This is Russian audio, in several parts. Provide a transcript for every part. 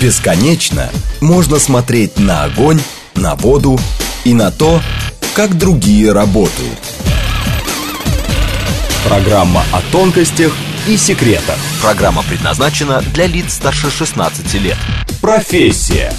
Бесконечно можно смотреть на огонь, на воду и на то, как другие работают. Программа о тонкостях и секретах. Программа предназначена для лиц старше 16 лет. Профессия.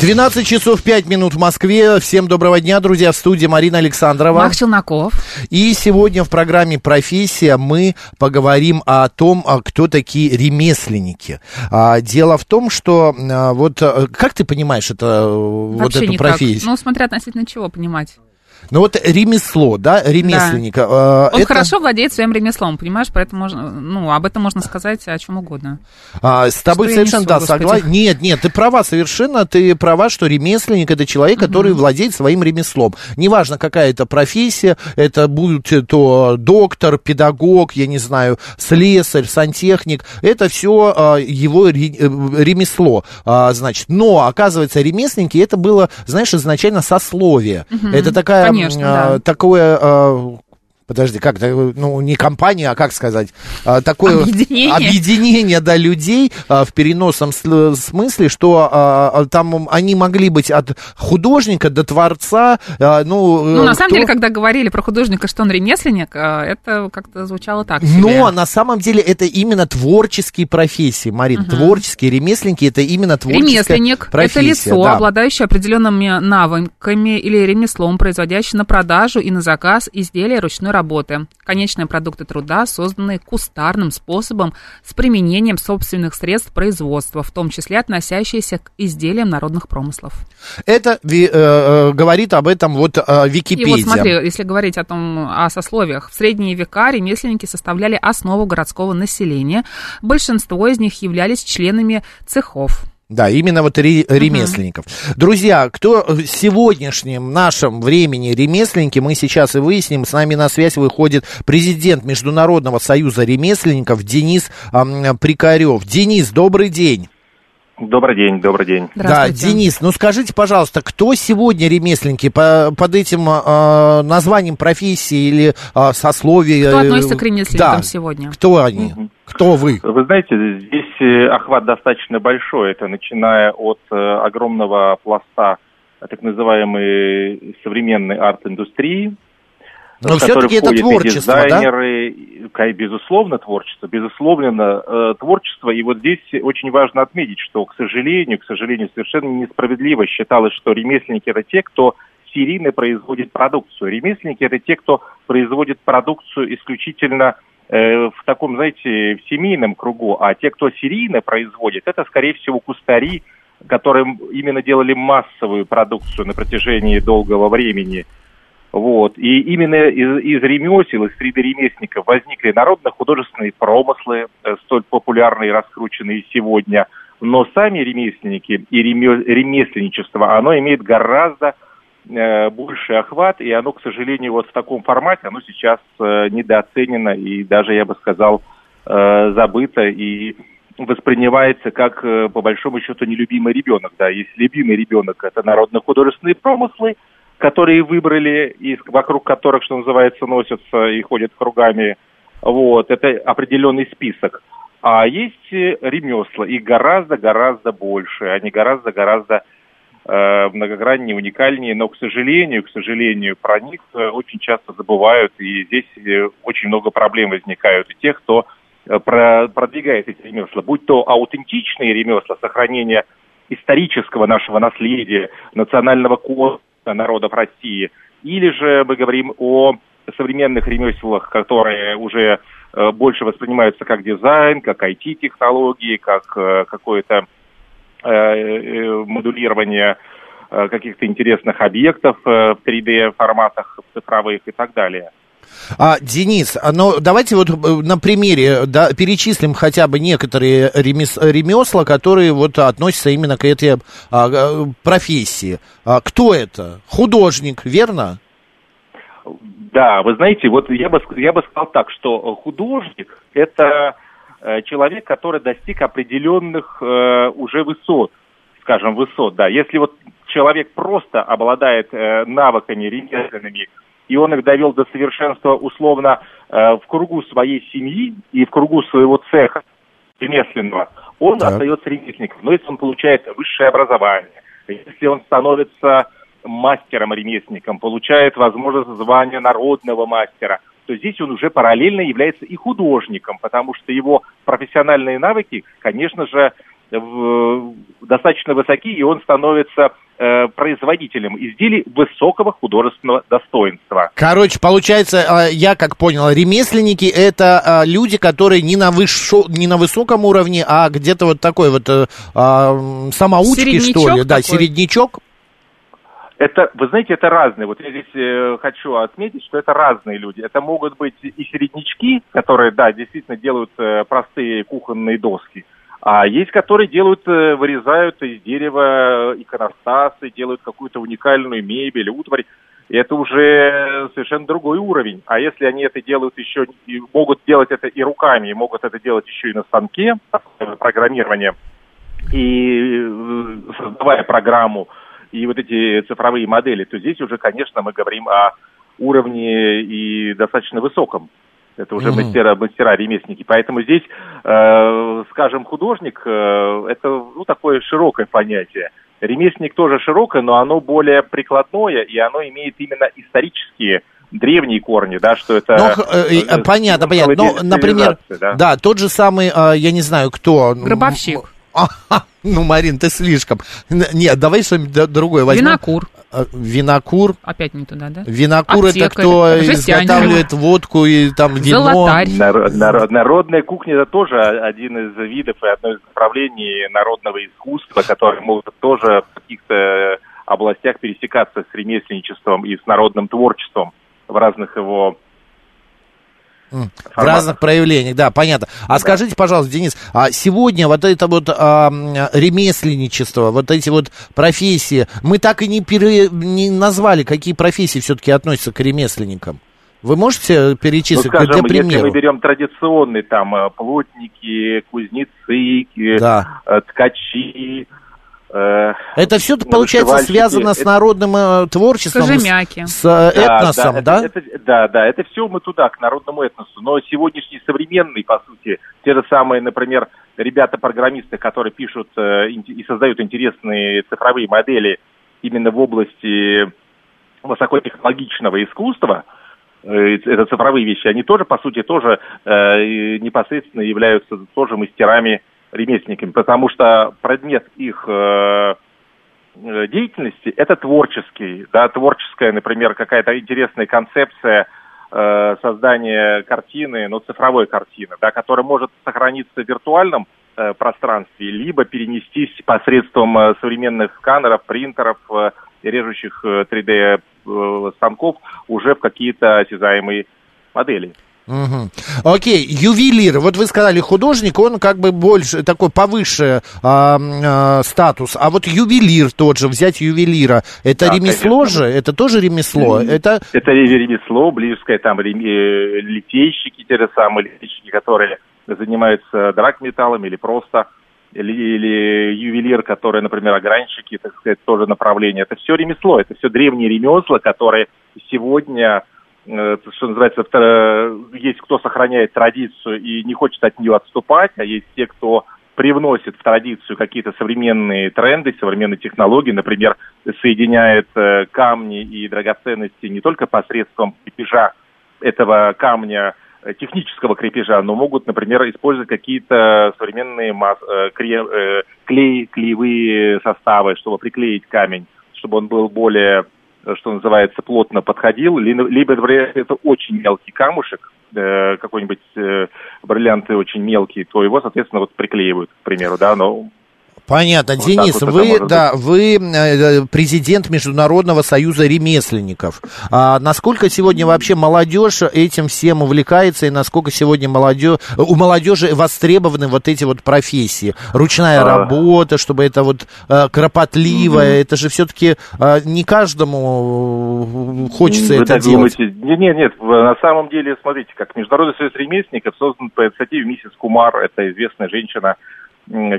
12 часов 5 минут в Москве. Всем доброго дня, друзья. В студии Марина Александрова. Мах Челноков. И сегодня в программе «Профессия» мы поговорим о том, а, кто такие ремесленники. А, дело в том, что а, вот как ты понимаешь это, Вообще вот эту никак. профессию? Ну, смотря относительно чего понимать. Ну вот ремесло, да, ремесленника. э, Он это- хорошо владеет своим ремеслом, понимаешь, поэтому можно, ну, об этом можно сказать о чем угодно. А, с тобой Что совершенно, несу, да, согласен. Нет, нет, ты права совершенно, ты права, что ремесленник это человек, который владеет своим ремеслом. Неважно, какая это профессия, это будет то доктор, педагог, я не знаю, слесарь, сантехник, это все его ре- э, ремесло, а, значит. Но, оказывается, ремесленники, это было, знаешь, изначально сословие. Это такая, Конечно, а, да. такое... Подожди, как, ну, не компания, а как сказать, а, такое Объединение. объединение, да, людей а, в переносном сл- смысле, что а, там они могли быть от художника до творца, ну... Ну, э, на самом кто- деле, когда говорили про художника, что он ремесленник, это как-то звучало так себе. Но на самом деле это именно творческие профессии, Марин, творческие ремесленники, это именно творческая Ремесленник – профессия. это лицо, да. обладающее определенными навыками или ремеслом, производящее на продажу и на заказ изделия ручной работы. Конечные продукты труда, созданные кустарным способом с применением собственных средств производства, в том числе относящиеся к изделиям народных промыслов. Это э, э, говорит об этом вот э, И Википедия. вот смотри, если говорить о том, о сословиях, в средние века ремесленники составляли основу городского населения. Большинство из них являлись членами цехов. Да, именно вот ре- ремесленников. Друзья, кто в сегодняшнем нашем времени ремесленники, мы сейчас и выясним. С нами на связь выходит президент Международного союза ремесленников Денис ам, Прикарев. Денис, добрый день. Добрый день, добрый день. Да. Денис, ну скажите, пожалуйста, кто сегодня ремесленники по, под этим а, названием профессии или а, сословия? Кто э, относится к ремесленникам да, сегодня? Кто они? Кто вы? Вы знаете, здесь э, охват достаточно большой. Это начиная от э, огромного пласта э, так называемой современной арт-индустрии, Но все-таки это входят и творчество, да? дизайнеры, и, безусловно, творчество, безусловно, э, творчество. И вот здесь очень важно отметить, что, к сожалению, к сожалению, совершенно несправедливо считалось, что ремесленники это те, кто серийно производит продукцию. Ремесленники это те, кто производит продукцию исключительно в таком, знаете, в семейном кругу, а те, кто серийно производит, это, скорее всего, кустари, которые именно делали массовую продукцию на протяжении долгого времени. Вот. И именно из, из ремесел, из среды ремесленников возникли народно-художественные промыслы, э, столь популярные и раскрученные сегодня. Но сами ремесленники и реме- ремесленничество, оно имеет гораздо э, больший охват, и оно, к сожалению, вот в таком формате, оно сейчас э, недооценено и даже, я бы сказал, э, забыто и воспринимается как, э, по большому счету, нелюбимый ребенок. Да, если любимый ребенок – это народно-художественные промыслы, которые выбрали, и вокруг которых, что называется, носятся и ходят кругами, вот, это определенный список. А есть э, ремесла, и гораздо-гораздо больше, они гораздо-гораздо э, многограннее, уникальнее, но, к сожалению, к сожалению, про них э, очень часто забывают, и здесь э, очень много проблем возникают у тех, кто э, про- продвигает эти ремесла, будь то аутентичные ремесла, сохранение исторического нашего наследия, национального кода народов России, или же мы говорим о современных ремеслах, которые уже э, больше воспринимаются как дизайн, как IT-технологии, как э, какое-то э, э, модулирование э, каких-то интересных объектов э, в 3D-форматах цифровых и так далее. А, Денис, а, ну давайте вот э, на примере да, перечислим хотя бы некоторые ремес, ремесла, которые вот относятся именно к этой а, э, профессии. А, кто это? Художник, верно? Да, вы знаете, вот я бы, я бы сказал так, что э, художник – это э, человек, который достиг определенных э, уже высот, скажем, высот, да. Если вот человек просто обладает э, навыками ремесленными, и он их довел до совершенства условно э, в кругу своей семьи и в кругу своего цеха, ремесленного, он так. остается ремесленником. Но если он получает высшее образование, если он становится мастером-ремесленником, получает возможность звания народного мастера, то здесь он уже параллельно является и художником, потому что его профессиональные навыки, конечно же, достаточно высоки, и он становится э, производителем изделий высокого художественного достоинства. Короче, получается, э, я как понял, ремесленники это э, люди, которые не на, высшо, не на высоком уровне, а где-то вот такой вот э, самоучки, что ли, такой? да, середнячок. Это, вы знаете, это разные. Вот я здесь э, хочу отметить, что это разные люди. Это могут быть и середнячки, которые, да, действительно делают э, простые кухонные доски. А есть, которые делают, э, вырезают из дерева иконостасы, делают какую-то уникальную мебель, утварь. И это уже совершенно другой уровень. А если они это делают еще, и могут делать это и руками, и могут это делать еще и на станке, программирование, и э, создавая программу, и вот эти цифровые модели, то здесь уже, конечно, мы говорим о уровне и достаточно высоком. Это уже mm-hmm. мастера, мастера, ремесленники. Поэтому здесь, э, скажем, художник, э, это ну, такое широкое понятие. Ремесленник тоже широкое, но оно более прикладное, и оно имеет именно исторические древние корни, да, что это... Ну, э, э, понятно, понятно. Но, например, да? да, тот же самый, э, я не знаю, кто... Гробовщик. Ну, Марин, ты слишком. Нет, давай что-нибудь другое возьмем. Винокур. А, винокур. Опять не туда, да? Винокур Аптекарь, это кто изготавливает водку и там вино. Золотарь. Народ, народ, народная кухня это тоже один из видов и одно из направлений народного искусства, которые могут тоже в каких-то областях пересекаться с ремесленничеством и с народным творчеством в разных его в разных проявлениях, да, понятно. А да. скажите, пожалуйста, Денис, а сегодня вот это вот а, ремесленничество, вот эти вот профессии, мы так и не, пере, не назвали, какие профессии все-таки относятся к ремесленникам? Вы можете перечислить, ну, скажем, для примера? Если мы берем традиционные, там, э, плотники, кузнецы, да. Э, ткачи, это все получается связано с народным э, творчеством, Кожемяки. с, с э, этносом, да? Да, это, это, да, да, это все мы туда, к народному этносу. Но сегодняшний современный, по сути, те же самые, например, ребята-программисты, которые пишут и создают интересные цифровые модели именно в области высокотехнологичного искусства, это цифровые вещи, они тоже, по сути, тоже непосредственно являются тоже мастерами ремесленниками, потому что предмет их э, э, деятельности это творческий, да, творческая, например, какая-то интересная концепция э, создания картины, ну, цифровой картины, да, которая может сохраниться в виртуальном э, пространстве, либо перенестись посредством э, современных сканеров, принтеров, э, режущих э, 3D э, станков уже в какие-то осязаемые модели. Угу. Окей, ювелир. Вот вы сказали, художник, он как бы больше такой повыше а, а, статус. А вот ювелир тот же, взять ювелира, это да, ремесло конечно. же? Это тоже ремесло? Mm-hmm. Это... это ремесло, близкое там рем... Э, литейщики, те же самые литейщики, которые занимаются драгметаллами или просто или, или ювелир, который, например, огранщики, так сказать, тоже направление. Это все ремесло, это все древние ремесла, которые сегодня что называется, есть кто сохраняет традицию и не хочет от нее отступать, а есть те, кто привносит в традицию какие-то современные тренды, современные технологии, например, соединяет э, камни и драгоценности не только посредством крепежа этого камня, э, технического крепежа, но могут, например, использовать какие-то современные масс, клей, клеевые составы, чтобы приклеить камень, чтобы он был более Э, что называется, плотно подходил, либо, это очень мелкий камушек, э, какой-нибудь э, бриллианты очень мелкие, то его, соответственно, вот приклеивают, к примеру, да, но Понятно. Вот Денис, вот вы, да, вы э, президент Международного союза ремесленников. А насколько сегодня вообще молодежь этим всем увлекается и насколько сегодня молодежь, у молодежи востребованы вот эти вот профессии? Ручная а... работа, чтобы это вот э, кропотливое, mm-hmm. это же все-таки э, не каждому хочется вы это так делать. Думаете? Нет, нет, нет, на самом деле, смотрите, как Международный союз ремесленников создан по инициативе миссис Кумар, это известная женщина,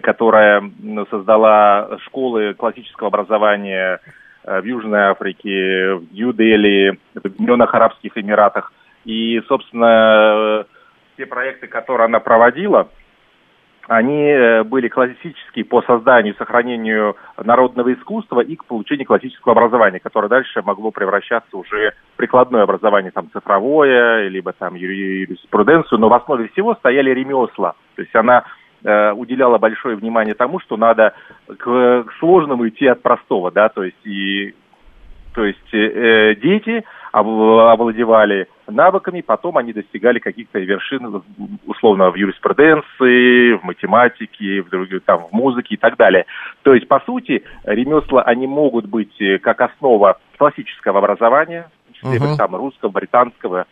которая создала школы классического образования э, в Южной Африке, в Нью-Дели, в Объединенных Арабских Эмиратах. И, собственно, те проекты, которые она проводила, они э, были классические по созданию и сохранению народного искусства и к получению классического образования, которое дальше могло превращаться уже в прикладное образование, там, цифровое, либо там юриспруденцию, но в основе всего стояли ремесла. То есть она э, уделяла большое внимание тому, что надо к, сложному идти от простого, да, то есть и то есть э, дети овладевали навыками, потом они достигали каких-то вершин, условно, в юриспруденции, в математике, в, других, там, в музыке и так далее. То есть, по сути, ремесла, они могут быть э, как основа классического образования, uh-huh. там, русского, британского,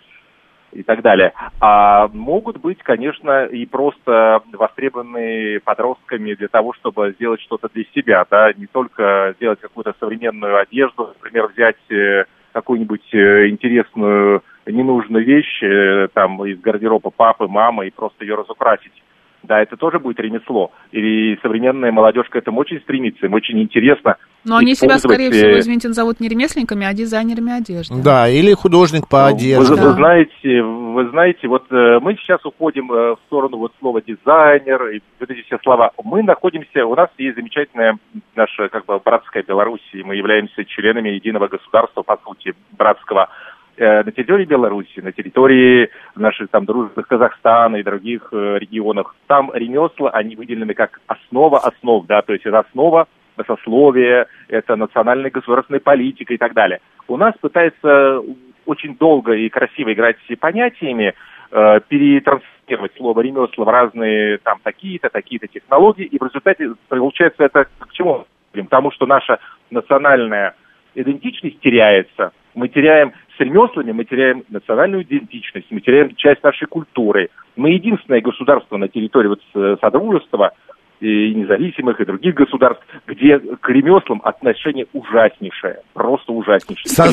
и так далее. А могут быть, конечно, и просто востребованы подростками для того, чтобы сделать что-то для себя, да, не только сделать какую-то современную одежду, например, взять э, какую-нибудь э, интересную ненужную вещь э, там из гардероба папы, мамы и просто ее разукрасить да, это тоже будет ремесло. И современная молодежь к этому очень стремится, им очень интересно. Но они себя, скорее всего, извините, назовут не ремесленниками, а дизайнерами одежды. Да, или художник по ну, одежде. Вы, да. вы знаете, вы знаете, вот э, мы сейчас уходим э, в сторону вот слова дизайнер и вот эти все слова. Мы находимся, у нас есть замечательная наша как бы братская Белоруссия, мы являемся членами единого государства, по сути, братского Э, на территории Беларуси, на территории наших там дружных Казахстана и других э, регионах, там ремесла, они выделены как основа основ, да, то есть это основа сословия, это национальная государственная политика и так далее. У нас пытается очень долго и красиво играть с понятиями, э, перетрансформировать слово ремесла в разные там такие-то, такие-то технологии, и в результате получается это к чему? Потому что наша национальная идентичность теряется, мы теряем с ремеслами, мы теряем национальную идентичность, мы теряем часть нашей культуры. Мы единственное государство на территории вот Содружества и независимых, и других государств, где к ремеслам отношение ужаснейшее, просто ужаснейшее. Со,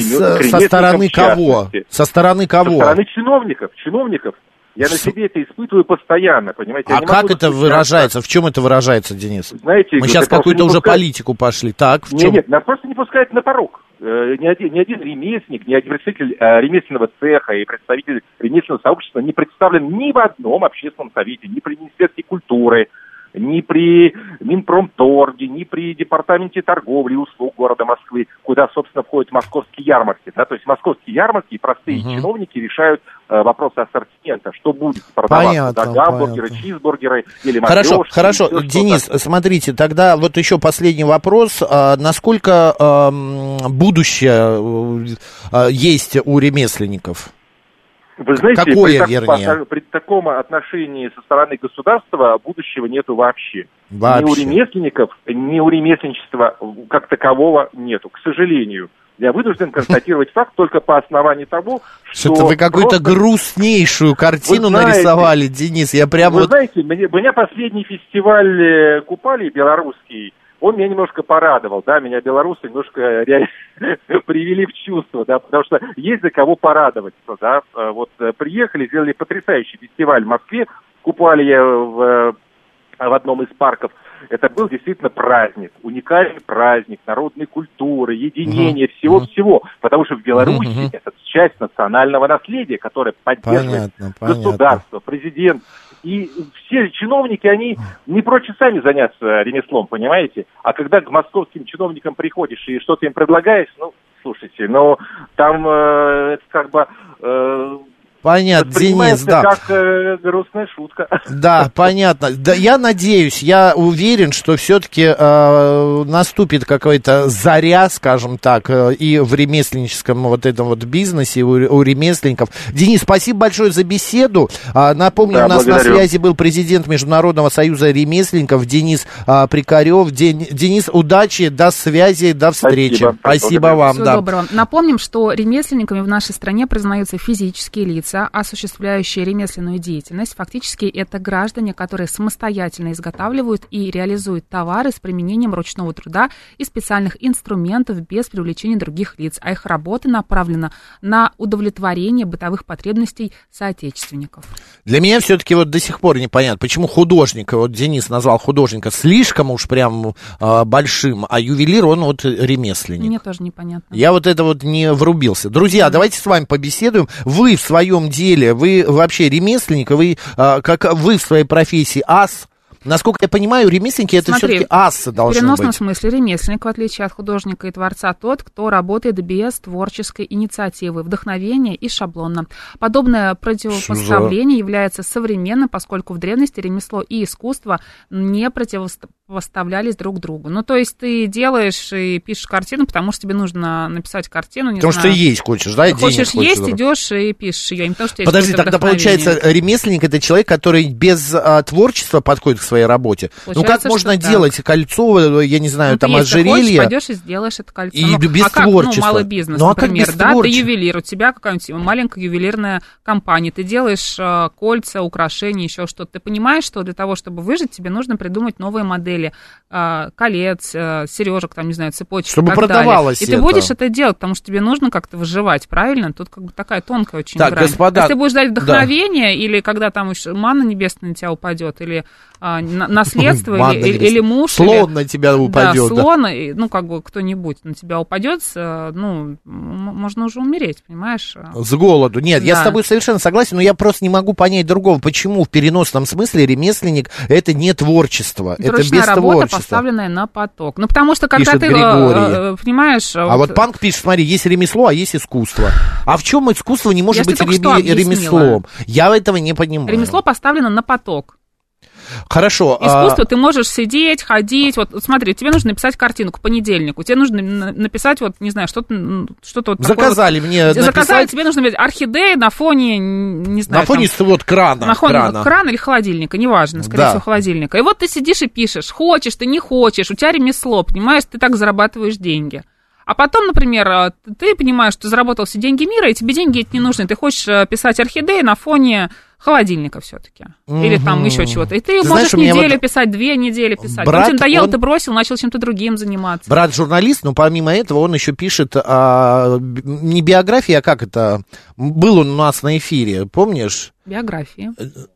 со стороны кого? Со стороны кого? Со стороны чиновников, чиновников. Я на себе это испытываю постоянно, понимаете? А как это выражается? В чем это выражается, Денис? Знаете, мы сейчас какую-то уже пускать... политику пошли. Так, в чем? Нет, нет, нас просто не пускают на порог. Э, ни один, ни один ремесленник, ни один представитель э, ремесленного цеха и представитель ремесленного сообщества не представлен ни в одном общественном совете, ни при Министерстве культуры, ни при Минпромторге, ни при Департаменте торговли и услуг города Москвы, куда, собственно, входят московские ярмарки. Да? То есть московские ярмарки, простые угу. чиновники решают э, вопросы ассортимента, что будет продаваться, понятно, да, гамбургеры, понятно. чизбургеры или Хорошо, хорошо, Денис, смотрите, тогда вот еще последний вопрос. А, насколько а, будущее а, есть у ремесленников? Вы знаете, Какое, при, вернее? при таком отношении со стороны государства будущего нету вообще. вообще. Ни у ремесленников, ни у ремесленничества как такового нету, к сожалению. Я вынужден констатировать факт только по основанию того, что... Что-то вы какую-то просто... грустнейшую картину знаете, нарисовали, Денис. Я прямо... Вы вот... знаете, меня, меня последний фестиваль э, Купали белорусский он меня немножко порадовал, да, меня белорусы немножко реально привели в чувство, да, потому что есть за кого порадоваться, да, а вот э, приехали, сделали потрясающий фестиваль в Москве, купали я в, э, в одном из парков, это был действительно праздник, уникальный праздник народной культуры, единения, всего-всего, потому что в Беларуси это часть национального наследия, которое поддерживает понятно, государство, понятно. президент, и все чиновники, они не прочь сами заняться ремеслом, понимаете? А когда к московским чиновникам приходишь и что-то им предлагаешь, ну, слушайте, ну, там э, это как бы... Э, Понятно, Денис, да. как э, грустная шутка. Да, понятно. Да, я надеюсь, я уверен, что все-таки э, наступит какая-то заря, скажем так, э, и в ремесленническом вот этом вот бизнесе, у, у ремесленников. Денис, спасибо большое за беседу. А, напомню, да, у нас благодарю. на связи был президент Международного союза ремесленников Денис а, Прикарев. Ден, Денис, удачи, до связи, до встречи. Спасибо, спасибо вам. Всего да. доброго. Напомним, что ремесленниками в нашей стране признаются физические лица, лица, осуществляющие ремесленную деятельность, фактически это граждане, которые самостоятельно изготавливают и реализуют товары с применением ручного труда и специальных инструментов без привлечения других лиц, а их работа направлена на удовлетворение бытовых потребностей соотечественников. Для меня все-таки вот до сих пор непонятно, почему художник, вот Денис назвал художника слишком уж прям э, большим, а ювелир он вот ремесленник. Мне тоже непонятно. Я вот это вот не врубился. Друзья, mm-hmm. давайте с вами побеседуем. Вы в своем деле, вы вообще ремесленник, вы, а, как вы в своей профессии ас, Насколько я понимаю, ремесленники это все-таки асы должны В переносном быть. смысле ремесленник, в отличие от художника и творца, тот, кто работает без творческой инициативы, вдохновения и шаблона. Подобное противопоставление является современным, поскольку в древности ремесло и искусство не противопоставлялись друг другу. Ну, то есть ты делаешь и пишешь картину, потому что тебе нужно написать картину, не Потому знаю. что есть хочешь, да? денег Хочешь есть, заработать. идешь и пишешь ее, не потому что есть Подожди, тогда получается, ремесленник это человек, который без а, творчества подходит к своей работе. ну как Получается, можно так. делать кольцо, я не знаю, Ну, там ты, хочешь, ожерелье? пойдешь и сделаешь это кольцо. И ну, без а как, творчества. ну, малый бизнес, Ну, а например, да, ты творчества? ювелир, у тебя какая-нибудь маленькая ювелирная компания, ты делаешь э, кольца, украшения, еще что-то. Ты понимаешь, что для того, чтобы выжить, тебе нужно придумать новые модели э, колец, э, сережек, там, не знаю, цепочек Чтобы так продавалось далее. И ты это. будешь это делать, потому что тебе нужно как-то выживать, правильно? Тут как бы такая тонкая очень Так, грань. господа, Если ты будешь ждать да. вдохновения, или когда там уж манна небесная на тебя упадет, или а, на- наследство, или, или, муж, Слон или- на тебя упадет. да, да. слон, и, ну, как бы кто-нибудь на тебя упадет, э, ну, можно уже умереть, понимаешь? С голоду. Нет, я Да. с тобой совершенно согласен, но я просто не могу понять другого. Почему в переносном смысле ремесленник это не творчество, Это это ручная без работа, творчества. поставленная на поток. Ну, потому что когда Пишет ты, э, Григорий. э, понимаешь... А вот Панк пишет, смотри, есть ремесло, а есть искусство. А в чем искусство не может Я быть ремеслом? Я этого не понимаю. Ремесло поставлено на поток. Хорошо. а, Искусство ты можешь сидеть, ходить. Вот смотри, тебе нужно написать картину к понедельнику. Тебе нужно на- написать, вот, не знаю, что-то, м, что-то вот такое Заказали мне вот. Заказали, написать тебе нужно написать орхидеи на фоне, не знаю, на фоне там, вот крана. на фоне крана. крана или холодильника, неважно, скорее Да. всего, холодильника. И вот ты сидишь и пишешь, хочешь ты, не хочешь, у тебя ремесло, понимаешь, ты так зарабатываешь деньги. А потом, например, а, ты понимаешь, что заработал все деньги мира, и тебе деньги эти не нужны. Ты хочешь э, писать орхидеи на фоне холодильника все-таки. Или там еще чего-то. И ты, Ты можешь знаешь, неделю вот писать, две недели писать. брат, Потом тебе надоело, он- ты бросил, начал чем-то другим заниматься. Брат журналист, но помимо этого он еще пишет а, не биографии, а как это? Был он у нас на эфире, помнишь? Биографии.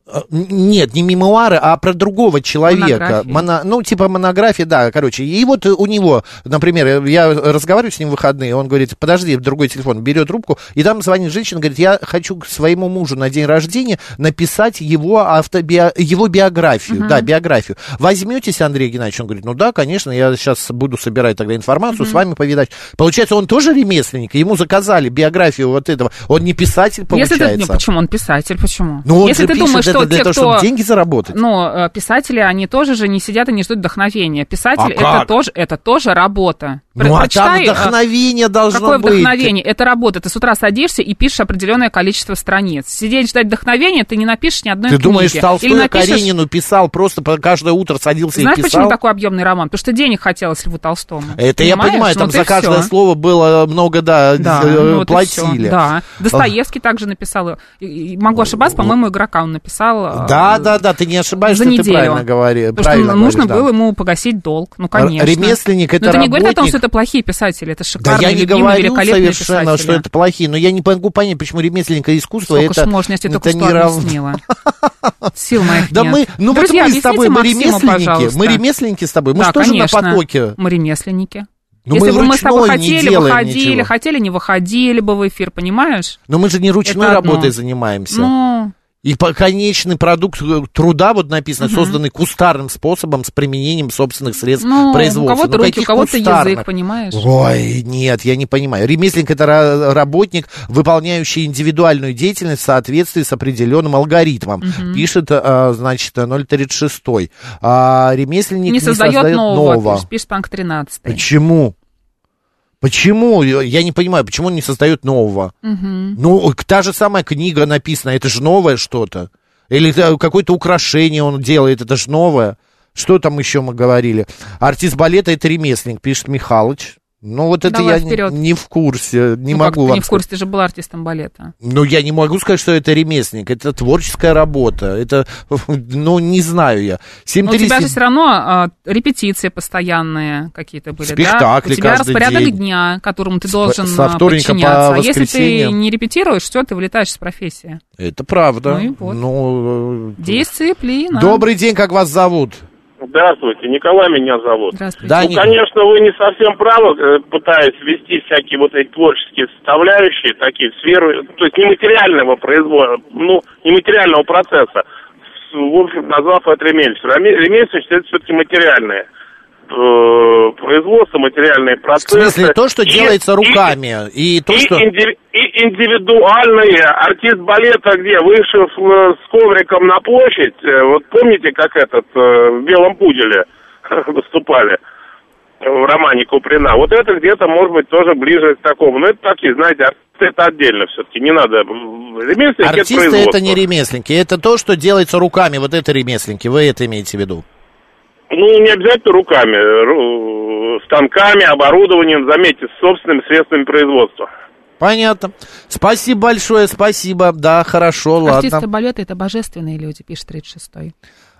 А, н- Нет, не мемуары, а про другого человека. Монографии. Моно- ну, типа монография, да, короче. И вот у него, например, я разговариваю с ним в выходные, он говорит, подожди, другой телефон, берет трубку, и там звонит женщина, говорит, я хочу к своему мужу на день рождения написать его, автобио... его биографию, да, биографию. Возьметесь, Андрей Геннадьевич? Он говорит, ну да, конечно, я сейчас буду собирать тогда информацию, с вами повидать. Получается, он тоже ремесленник, ему заказали биографию вот этого. Он не писатель, Если получается. ты, не, почему он писатель, почему? Ну, он Если же ты пишет думаешь, это что для те, того, кто... чтобы деньги заработать. Ну, э, писатели, они тоже же не сидят и не ждут вдохновения. Писатель А это как? тоже, это тоже работа. Ну, а там прочитай, э, вдохновение должно Какое быть. вдохновение? Это работа. Ты с утра садишься и пишешь определенное количество страниц. Сидеть ждать вдохновения, ты не напишешь ни одной Ты книги. думаешь, Или Толстой напишешь... Каренину писал, просто каждое утро садился Знаешь, и почему писал? такой объемный роман? Потому что денег хотелось Льву Толстому. Это я Понимаешь? понимаю, там Вот за каждое всё. слово было много, да, Да, э, ну вот платили. всё, Да. Достоевский также написал. и Могу ошибаться, по-моему, игрока он написал. э, Да, да, да, ты не ошибаешься, ты неделю. правильно говори. Потому правильно что нужно говоришь, да. было ему погасить долг. Ну, конечно. Ремесленник это Но это не говорит о том, что это плохие писатели. Это Да шикарные, я не любимые, говорю совершенно, писатели. что это плохие, но я не могу понять, почему ремесленник и искусство Сколько это, можно, я тебе это не равно. Сил моих Да нет. мы, ну Друзья, вот мы с тобой, мы ремесленники, пожалуйста. мы ремесленники с тобой, мы Да, же тоже конечно. на потоке. Мы ремесленники. Но Если мы бы мы с тобой хотели, выходили, ничего. хотели, не выходили бы в эфир, понимаешь? Но мы же не ручной работой занимаемся. Ну, И конечный продукт э, труда, вот написано, созданный кустарным способом с применением собственных средств ну у производства. кого-то Ну, руки, у кого-то кустарных? язык, понимаешь? Ой, нет, я не понимаю. Ремесленник это ра- работник, выполняющий индивидуальную деятельность в соответствии с определенным алгоритмом. Пишет, а, значит, 036. А ремесленник Не создает создает нового, нового. пишет- пишет Панк 13. Почему? Почему? Я не понимаю, почему он не создает нового? Ну, та же самая книга написана, это же новое что-то. Или э, какое-то украшение он делает, это же новое. Что там еще мы говорили? Артист балета это ремесленник, пишет Михалыч. Ну, вот это Давай я не, вперед. не в курсе, не Ну, могу вам не в курсе, ты же был артистом балета. ну, я не могу сказать, что это ремесленник. Это творческая работа. Это, ну, не знаю я. Но у тебя 7-300 же все равно а, репетиции постоянные какие-то были, Спектакли да? У тебя распорядок день. дня, которому ты должен со а, вторника по подчиняться. А если ты не репетируешь, все, ты вылетаешь с профессии. Это правда. Ну и вот. Ну, э, Дисциплина. Добрый день, как вас зовут? Здравствуйте, Николай меня зовут. Здравствуйте. Да, Ну, не- конечно, вы не совсем правы, э, пытаясь ввести всякие вот эти творческие составляющие, такие в сферу, то есть нематериального производа, ну, нематериального процесса, в общем, назвав это ремесленностью. Ремесленность это все-таки материальное э, производство, материальные процессы. В смысле, то, что и, делается руками, и, и то, и что... Инди, и индивидуальные. Артист балета где? Вышел с, с ковриком на площадь. Э, вот помните, как этот э, в «Белом пуделе» выступали? в романе Куприна. Вот это где-то, может быть, тоже ближе к такому. Но это такие, знаете, артисты это отдельно все-таки, не надо. Ремесленники Артисты это, это не ремесленники, это то, что делается руками, вот это ремесленники, вы это имеете в виду? Ну, не обязательно руками, станками, оборудованием, заметьте, с собственными средствами производства. Понятно. Спасибо большое, спасибо. Да, хорошо, Артисты ладно. Артисты балета это божественные люди, пишет 36-й.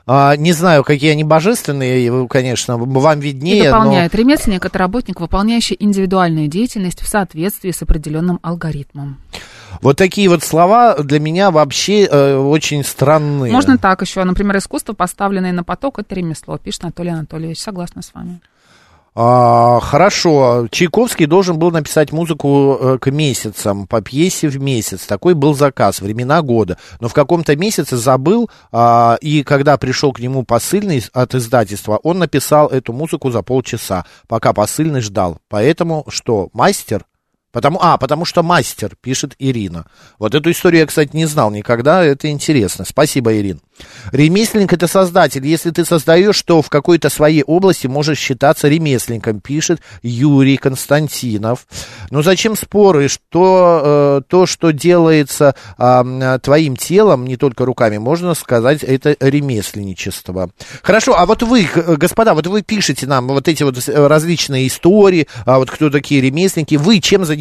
А, не знаю, какие они божественные, конечно, вам виднее. И дополняет. Но... Ремесленник – это работник, выполняющий индивидуальную деятельность в соответствии с определенным алгоритмом. Вот такие вот слова для меня вообще э, очень странные. Можно так еще. Например, искусство, поставленное на поток, это ремесло, пишет Анатолий Анатольевич. Согласна с вами. А, хорошо. Чайковский должен был написать музыку э, к месяцам, по пьесе в месяц. Такой был заказ, времена года. Но в каком-то месяце забыл, а, и когда пришел к нему посыльный от издательства, он написал эту музыку за полчаса, пока посыльный ждал. Поэтому что, мастер? Потому, а, потому что мастер, пишет Ирина. Вот эту историю я, кстати, не знал никогда, это интересно. Спасибо, Ирин. Ремесленник это создатель. Если ты создаешь, то в какой-то своей области можешь считаться ремесленником, пишет Юрий Константинов. Но зачем споры, что э, то, что делается э, твоим телом, не только руками, можно сказать, это ремесленничество. Хорошо, а вот вы, господа, вот вы пишете нам вот эти вот различные истории, а вот кто такие ремесленники, вы чем занимаетесь?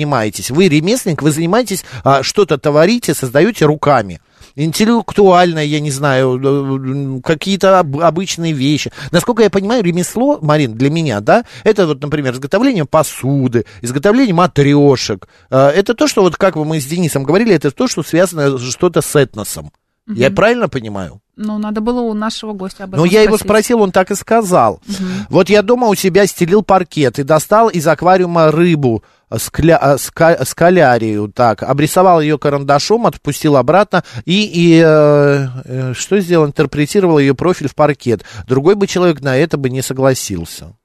Вы ремесленник, вы занимаетесь, а, что-то творите, создаете руками интеллектуальное, я не знаю, э, какие-то обычные вещи. Насколько я понимаю, ремесло, Марин, для меня, да, это вот, например, изготовление посуды, изготовление матрешек. Э, это то, что вот, как мы с Денисом говорили, это то, что связано что-то с этносом. Угу. Я правильно понимаю? Ну, надо было у нашего гостя об этом Ну, я его спросил, он так и сказал. Угу. Вот я дома у себя стелил паркет и достал из аквариума рыбу, а, ска, скалярию, так, обрисовал ее карандашом, отпустил обратно и, и э, э, что сделал? Интерпретировал ее профиль в паркет. Другой бы человек на это бы не согласился.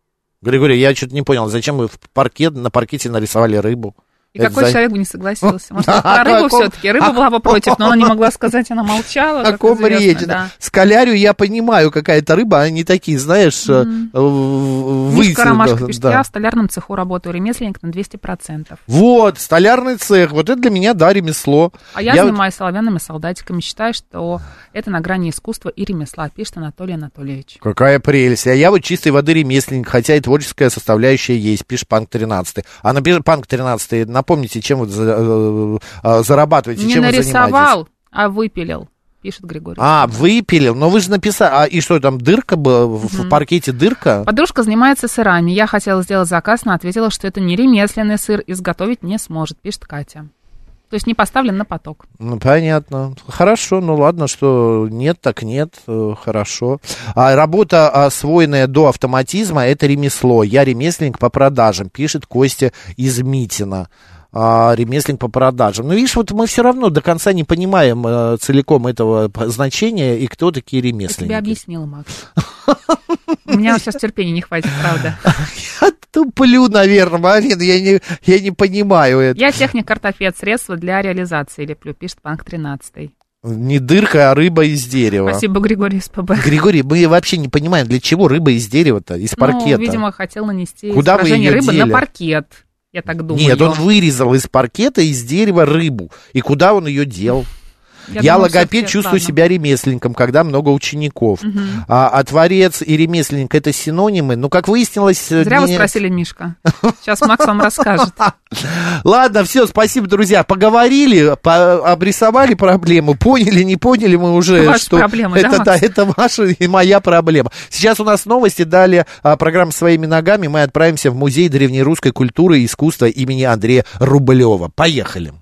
Григорий, я что-то не понял, зачем вы в паркет, на паркете нарисовали рыбу? И это какой за... человек бы не согласился? Может, про рыбу все-таки. Рыба была бы против, но она не могла сказать, она молчала. О ком речь? Да. Скалярию я понимаю, какая-то рыба, они такие, знаешь, выйти. Мишка Ромашка пишет, я в столярном цеху работаю, ремесленник на 200%. Вот, столярный цех, вот это для меня, да, ремесло. А я, я занимаюсь соловянными солдатиками, считаю, что это на грани искусства и ремесла, пишет Анатолий Анатольевич. Какая прелесть. А я вот чистой воды ремесленник, хотя и творческая составляющая есть, пишет Панк 13. А на Панк 13 на напомните, чем вы э, э, зарабатываете, Не чем нарисовал, вы занимаетесь. а выпилил пишет Григорий. А, выпилил. Но вы же написали. А и что там, дырка была? В, в паркете дырка? Подружка занимается сырами. Я хотела сделать заказ, но ответила, что это не ремесленный сыр, изготовить не сможет, пишет Катя. То есть не поставлен на поток. Ну, понятно. Хорошо, ну ладно, что нет, так нет, э, хорошо. А работа, освоенная до автоматизма, это ремесло. Я ремесленник по продажам, пишет Костя из Митина а, ремесленник по продажам. Ну, видишь, вот мы все равно до конца не понимаем а, целиком этого значения и кто такие ремесленники. Я тебе объяснила, Макс. У меня сейчас терпения не хватит, правда. Я туплю, наверное, Марина, я не, я не понимаю это. Я техник ортопед, средства для реализации леплю, пишет Панк 13. Не дырка, а рыба из дерева. Спасибо, Григорий СПБ. Григорий, мы вообще не понимаем, для чего рыба из дерева-то, из ну, паркета. Ну, видимо, хотел нанести Куда вы ее рыбы дели? на паркет я так думаю. Нет, он вырезал из паркета, из дерева рыбу. И куда он ее дел? Я, я думаю, логопед чувствую ладно. себя ремесленником, когда много учеников. Угу. А, а творец и ремесленник это синонимы. Ну, как выяснилось... Зря не... вы спросили, Мишка. Сейчас Макс вам расскажет. Ладно, все, спасибо, друзья. Поговорили, по обрисовали проблему, поняли, не поняли мы уже, Ваши что проблемы, это, да, да, это ваша и моя проблема. Сейчас у нас новости, далее а, программа «Своими ногами». Мы отправимся в Музей древнерусской культуры и искусства имени Андрея Рублева. Поехали.